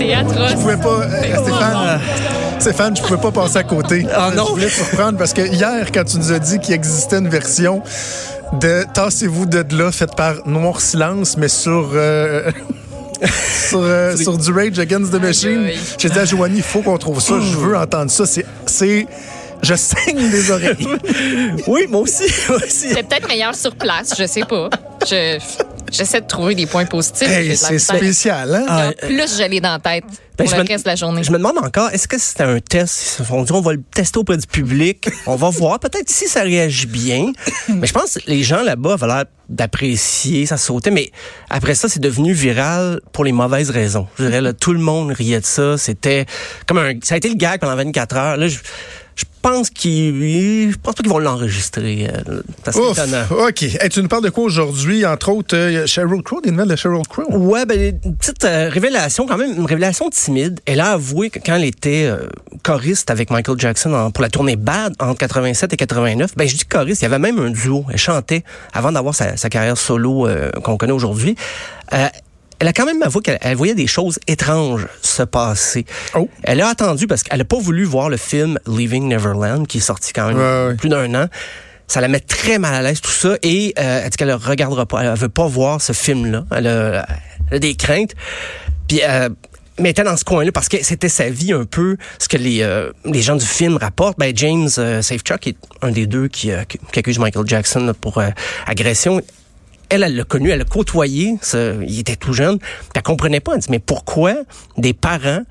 C'est atroce. Je pouvais pas, euh, Stéphane, Stéphane, je pouvais pas passer à côté. Ah non? Je voulais te surprendre parce que hier, quand tu nous as dit qu'il existait une version de Tassez-vous de là, faite par Noir Silence, mais sur. euh, sur, euh, sur du Rage Against the Machine. J'ai dit à Joanie, il faut qu'on trouve ça. Je veux entendre ça. C'est. c'est- Je saigne des oreilles. Oui, moi aussi. moi aussi. C'est peut-être meilleur sur place, je sais pas. Je, j'essaie de trouver des points positifs. Hey, c'est spécial, hein? Ah, Plus je l'ai dans la tête Ben, pour je le me- reste de la journée. Je me demande encore, est-ce que c'était un test? On dit on va le tester auprès du public. On va voir. Peut-être si ça réagit bien. Mais je pense que les gens là-bas avaient l'air d'apprécier, ça sautait. Mais après ça, c'est devenu viral pour les mauvaises raisons. Je dirais, là, tout le monde riait de ça. C'était comme un, ça a été le gag pendant 24 heures. Là, je, je pense qu'ils, je pense pas qu'ils vont l'enregistrer. euh, C'est étonnant. OK. Hey, tu nous parles de quoi aujourd'hui? Entre autres, euh, Sheryl Crow, des nouvelles de Sheryl Crow. Ouais, ben une petite euh, révélation quand même, une révélation timide. Elle a avoué que quand elle était euh, choriste avec Michael Jackson en- pour la tournée Bad entre 87 et 89, ben je dis choriste, il y avait même un duo. Elle chantait avant d'avoir sa, sa carrière solo qu'on connaît aujourd'hui. Elle a quand même avoué qu'elle elle voyait des choses étranges se passer. Oh. Elle a attendu parce qu'elle a pas voulu voir le film Leaving Neverland qui est sorti quand même Ouais, plus d'un an. Ça la met très mal à l'aise tout ça et euh, elle dit qu'elle ne regardera pas, elle veut pas voir ce film-là. Elle a, elle a des craintes. Puis euh, mais elle était dans ce coin-là parce que c'était sa vie un peu ce que les euh, les gens du film rapportent. Ben James euh, Safechuck est un des deux qui, euh, qui qui accuse Michael Jackson là, pour euh, agression. Elle, elle l'a connu, elle l'a côtoyé. ça, il était tout jeune. Puis elle comprenait pas. Elle dit mais pourquoi des parents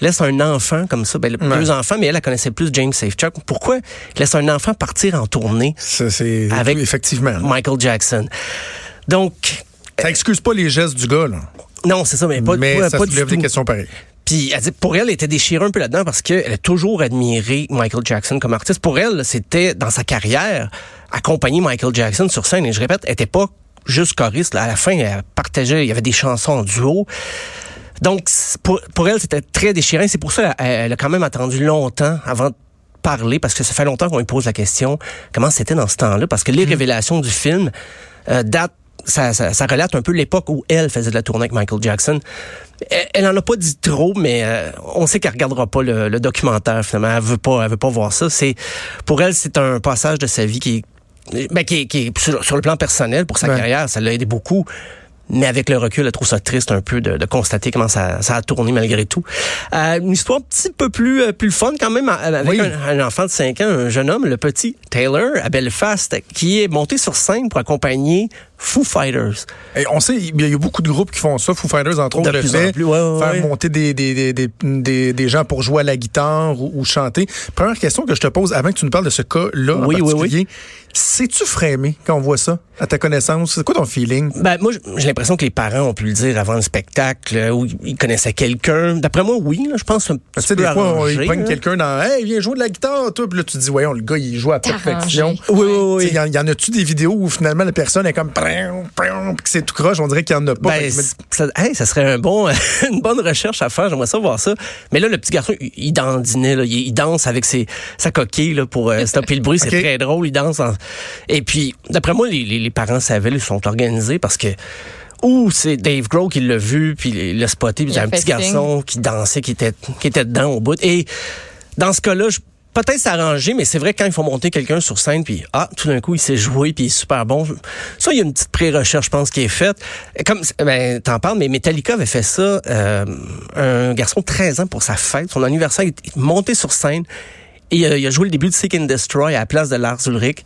laissent un enfant comme ça, ben, Ouais. deux enfants, mais elle, elle connaissait plus James Safechuck. Pourquoi laisse un enfant partir en tournée Ça, c'est Avec- effectivement. Michael Jackson? Donc, Ça excuse pas les gestes du gars, là. non, c'est ça, mais pas, mais pas, ça pas du des tout. questions pareilles. Puis elle dit, pour elle, elle était déchirée un peu là-dedans parce qu'elle a toujours admiré Michael Jackson comme artiste. Pour elle, c'était dans sa carrière accompagner Michael Jackson sur scène. Et je répète, elle était pas juste choriste. là. À la fin, elle partageait, il y avait des chansons en duo. Donc, pour, pour elle, c'était très déchirant. C'est pour ça qu'elle elle a quand même attendu longtemps avant de parler, parce que ça fait longtemps qu'on lui pose la question comment c'était dans ce temps-là? Parce que les révélations du film euh, datent ça, ça, ça relate un peu l'époque où elle faisait de la tournée avec Michael Jackson. Elle, elle en a pas dit trop, mais euh, on sait qu'elle regardera pas le, le documentaire finalement. Elle veut pas, elle veut pas voir ça. C'est pour elle, c'est un passage de sa vie qui est, ben, qui est, qui sur, sur le plan personnel pour sa Ouais. carrière, ça l'a aidé beaucoup. Mais avec le recul, elle trouve ça triste un peu de, de constater comment ça, ça a tourné malgré tout. Euh, une histoire un petit peu plus, euh, plus fun quand même, euh, avec Oui. un, un enfant de 5 ans, un jeune homme, le petit Taylor, à Belfast, qui est monté sur scène pour accompagner Foo Fighters. Et on sait, il y a beaucoup de groupes qui font ça. Foo Fighters, entre De autres, le plus en fait. plus, ouais, ouais, faire ouais. monter des, des, des, des, des, des gens pour jouer à la guitare ou, ou chanter. Première question que je te pose avant que tu nous parles de ce cas-là en Oui, oui, particulier. Sais-tu frémé quand on voit ça, à ta connaissance? C'est quoi ton feeling? Ben, moi, j'ai l'impression que les parents ont pu le dire avant le spectacle, euh, où ils connaissaient quelqu'un. D'après moi, oui, là, je pense un petit Tu sais, peu des fois, on, ils prennent quelqu'un dans Hey, viens jouer de la guitare, toi. Puis là, tu te dis, voyons, le gars, il joue à perfection. Arrangé. Oui, oui, oui. sais, Y, en- y en a-tu des vidéos où finalement la personne est comme C'est tout croche? On dirait qu'il y en a pas. Ben, ça, hey, ça serait un bon, une bonne recherche à faire. J'aimerais ça voir ça. Mais là, le petit garçon, il, il dandinait, là. Il, il danse avec ses, sa coquille là, pour euh, stopper le bruit. C'est très drôle. Il danse. en- Et puis, d'après moi, les, les, les parents savaient, ils sont organisés parce que ou c'est Dave Grohl qui l'a vu, puis il l'a spoté, puis il y a un petit garçon qui dansait, qui était, qui était dedans au bout. Et dans ce cas-là, je- peut-être s'arranger, mais c'est vrai quand il faut monter quelqu'un sur scène, puis ah, tout d'un coup, il sait jouer, puis il est super bon. Ça, il y a une petite pré-recherche, je pense, qui est faite. Comme, ben, t'en parles, mais Metallica avait fait ça, euh, un garçon de 13 ans pour sa fête, son anniversaire, il est monté sur scène, et euh, il a joué le début de Seek and Destroy à la place de Lars Ulrich.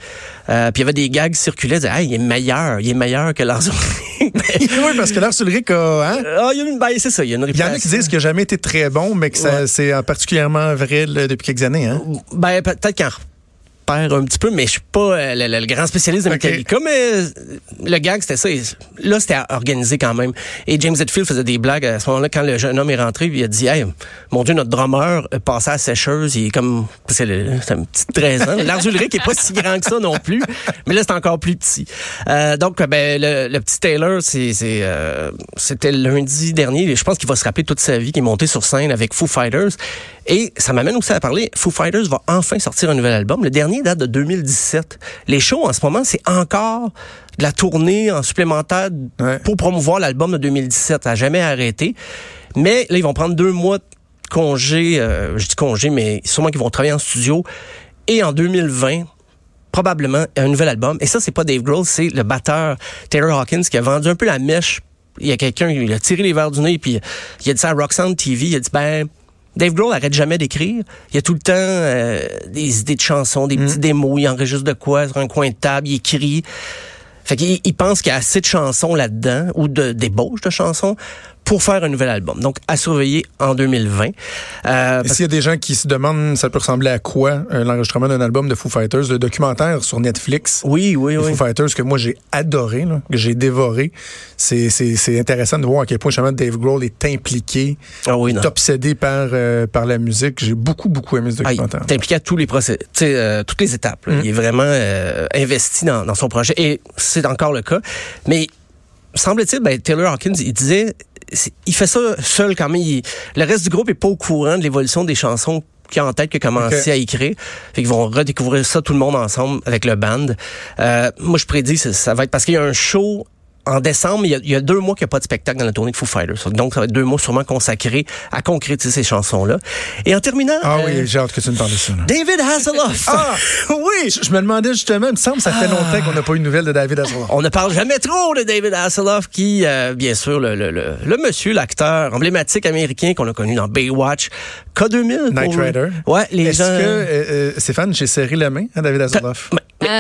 Euh, puis il y avait des gags qui circulaient, disaient, hey, il est meilleur, il est meilleur que Lars Ulrich. oui, parce que Lars Ulrich a. Hein? Ah, il y a une, ben, c'est ça, il y a une Il y en a qui disent qu'il n'a jamais été très bon, mais que ça- Ouais. c'est euh, particulièrement vrai là, depuis quelques années. Hein? Ben, peut-être qu'en un petit peu, mais je suis pas euh, le, le grand spécialiste de. Metallica. Mais euh, le gag, c'était ça. Là, c'était organisé quand même. Et James Hetfield faisait des blagues à ce moment-là quand le jeune homme est rentré. Il a dit, hey, mon Dieu, notre drummer passait à la sécheuse. Il est comme, c'est un petit 13 ans. Lars Ulrich est pas si grand que ça non plus, mais là, c'est encore plus petit. Euh, donc, ben, le, le petit Taylor, c'est, euh, c'était lundi dernier. Je pense qu'il va se rappeler toute sa vie qu'il est monté sur scène avec Foo Fighters. Et ça m'amène aussi à parler, Foo Fighters va enfin sortir un nouvel album. Le dernier date de 2017. Les shows en ce moment, c'est encore de la tournée en supplémentaire Ouais. pour promouvoir l'album de 2017. Ça n'a jamais arrêté. Mais là, ils vont prendre deux mois de congé. euh, je dis congé, mais sûrement qu'ils vont travailler en studio. Et en 2020, probablement un nouvel album. Et ça, c'est pas Dave Grohl, c'est le batteur Taylor Hawkins qui a vendu un peu la mèche. Il y a quelqu'un, il a tiré les verres du nez, puis il a dit ça à Roxanne TV. Il a dit, ben, Dave Grohl arrête jamais d'écrire. Il y a tout le temps euh, des idées de chansons, des petits démos. Il enregistre de quoi sur un coin de table, il écrit. Fait qu'il il pense qu'il y a assez de chansons là-dedans, ou de débauches de chansons, pour faire un nouvel album. Donc, à surveiller en 2020. Euh, Et s'il y a des gens qui se demandent, ça peut ressembler à quoi euh, l'enregistrement d'un album de Foo Fighters, le documentaire sur Netflix. oui, oui, oui. Foo Fighters que moi j'ai adoré, là, que j'ai dévoré. C'est, c'est, c'est intéressant de voir à quel point justement Dave Grohl est impliqué, Ah oui, est obsédé par, euh, par la musique. J'ai beaucoup, beaucoup aimé ce Ah, il documentaire. est impliqué à tous les procès, tu sais, euh, toutes les étapes. là. Mm. Il est vraiment investi dans, dans son projet et c'est encore le cas. Mais semble-t-il, ben, Taylor Hawkins, il disait, il fait ça seul quand même. Il- le reste du groupe est pas au courant de l'évolution des chansons qu'il a en tête, qu'il a commencé à écrire. Fait qu'ils vont redécouvrir ça tout le monde ensemble avec le band. Euh, moi, je prédis que ça va être parce qu'il y a un show en décembre, il y, a, il y a deux mois qu'il n'y a pas de spectacle dans la tournée de Foo Fighters. Donc, ça va être deux mois sûrement consacrés à concrétiser ces chansons-là. Et en terminant... Ah euh, oui, j'ai hâte que tu me parles de ça. là. David Hasselhoff. Ah, oui! Je, je me demandais justement, il me semble que ça fait longtemps qu'on n'a pas eu de nouvelles de David Hasselhoff. On ne parle jamais trop de David Hasselhoff, qui, euh, bien sûr, le, le, le, le monsieur, l'acteur emblématique américain qu'on a connu dans Baywatch, K2000. pour- Knight Rider. Ouais, les Est-ce gens... que, euh, euh, Stéphane, j'ai serré la main à David Hasselhoff?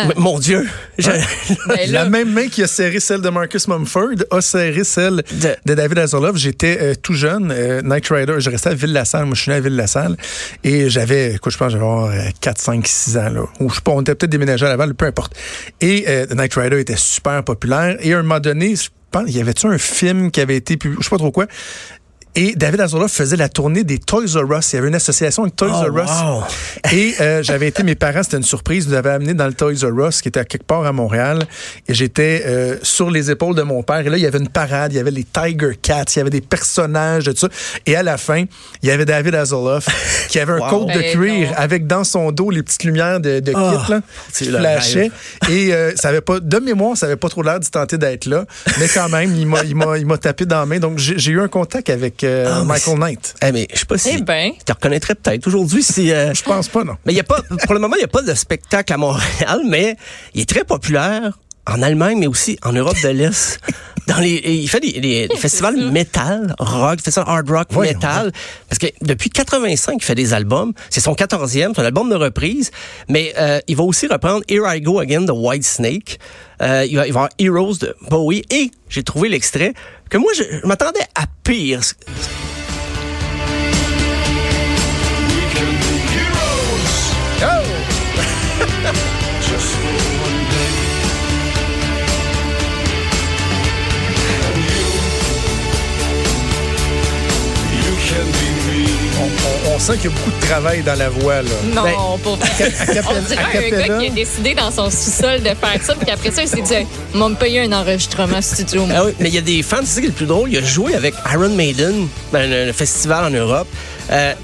Mais- mon Dieu. Je- Ben La même main qui a serré celle de Marcus Mumford a serré celle De- de, David Hasselhoff. J'étais euh, tout jeune, euh, Knight Rider, je restais à Ville-la-Salle. Moi, je suis né à Ville-la-Salle. Et j'avais, écoute, je pense j'avais avoir, euh, 4, 5, 6 ans. Là, ou je sais pas, on était peut-être déménagé à Laval, peu importe. Et euh, Knight Rider était super populaire. Et à un moment donné, je pense, il y avait-tu un film qui avait été publié, je sais pas trop quoi. Et David Hasselhoff faisait la tournée des Toys R Us. Il y avait une association avec Toys Oh, R Us. wow. Et euh, j'avais été, mes parents, c'était une surprise, nous avaient amené dans le Toys R Us, qui était à quelque part à Montréal. Et j'étais euh, sur les épaules de mon père. Et là, il y avait une parade, il y avait les Tiger Cats, il y avait des personnages de tout ça. Et à la fin, il y avait David Hasselhoff, qui avait un Wow. côte de Ben cuir non. avec dans son dos les petites lumières de, de Ah, kit, là, c'est qui le flashaient. Et euh, ça avait pas, de mémoire, ça avait pas trop l'air d'y tenter d'être là. Mais quand même, il m'a, tapé dans la main. Donc, j'ai eu un contact avec euh, Ah, Michael Knight. Eh, mais je sais pas si... eh ben, Tu te reconnaîtrais peut-être aujourd'hui si... euh, Je pense pas, non. Mais il y a pas, pour le moment, il n'y a pas de spectacle à Montréal, mais il est très populaire en Allemagne, mais aussi en Europe de l'Est. Dans les, il fait des, des- festivals ça. metal, rock, ça hard rock, Voyons metal. Parce que depuis 85, il fait des albums. C'est son 14e, c'est un album de reprise. Mais euh, il va aussi reprendre Here I Go Again de White Snake. Euh, il, va, il va avoir Heroes de Bowie. Et j'ai trouvé l'extrait que moi, je, je m'attendais à pire. Sent qu'il y a beaucoup de travail dans la voix, là. non, Ben, pour À capella- On dirait un gars qui a décidé dans son sous-sol de faire ça, puis qu'après ça, il s'est dit, on va me payer un enregistrement studio. Ah oui, mais il y a des fans, c'est ça qui est le plus drôle. Il a joué avec Iron Maiden, ben, le, le festival en Europe. Euh,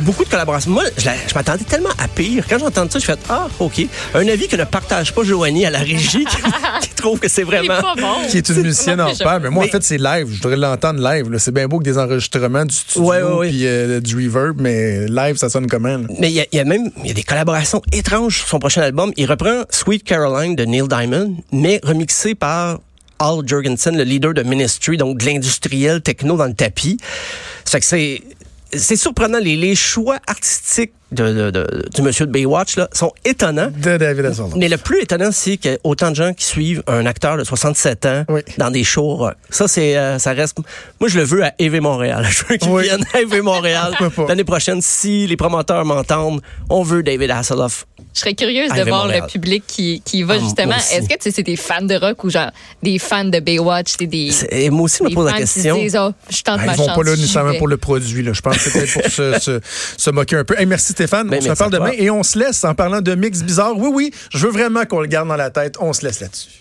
beaucoup de collaborations. Moi, je, m'attendais tellement à pire. Quand j'entends ça, je fais Ah, OK. Un avis que ne partage pas Joanie à la régie, qui, qui trouve que c'est C'est vraiment. pas bon. qui est une musicienne en pair. Mais moi, Mais- en fait, c'est live. Je voudrais l'entendre live. C'est bien beau que des enregistrements du studio Ouais, ouais, ouais. puis euh, du reverb, mais live, ça sonne comment? là? Mais il y, a- il y a même il y a des collaborations étranges sur son prochain album. Il reprend Sweet Caroline de Neil Diamond, mais remixé par Al Jurgensen, le leader de Ministry, donc de l'industriel techno dans le tapis. Ça fait que c'est c'est surprenant les, choix artistiques de, de- de- du monsieur de Baywatch là, sont étonnants. De David Hasselhoff. Mais le plus étonnant, c'est qu'il y a autant de gens qui suivent un acteur de 67 ans Oui. dans des shows. rock. Ça, c'est, euh, ça reste. Moi, je le veux à EV Montréal. Je veux qu'il Oui. vienne à EV Montréal l'année prochaine. Si les promoteurs m'entendent, on veut David Hasselhoff. Je serais curieuse de voir Montréal. le public qui, qui va Ah, justement. Est-ce que tu sais, c'est des fans de rock ou genre des fans de Baywatch? C'est des, Et moi aussi, je me pose la question. disent, oh, je tente Ah, ma ils vont chance. pas là nécessairement pour le produit. Là. Je pense que c'est peut-être pour se, se, se moquer un peu. Hey, merci Stéphane. Ben, on se reparle demain et on se laisse en parlant de mix bizarre. Oui, oui, je veux vraiment qu'on le garde dans la tête. On se laisse là-dessus.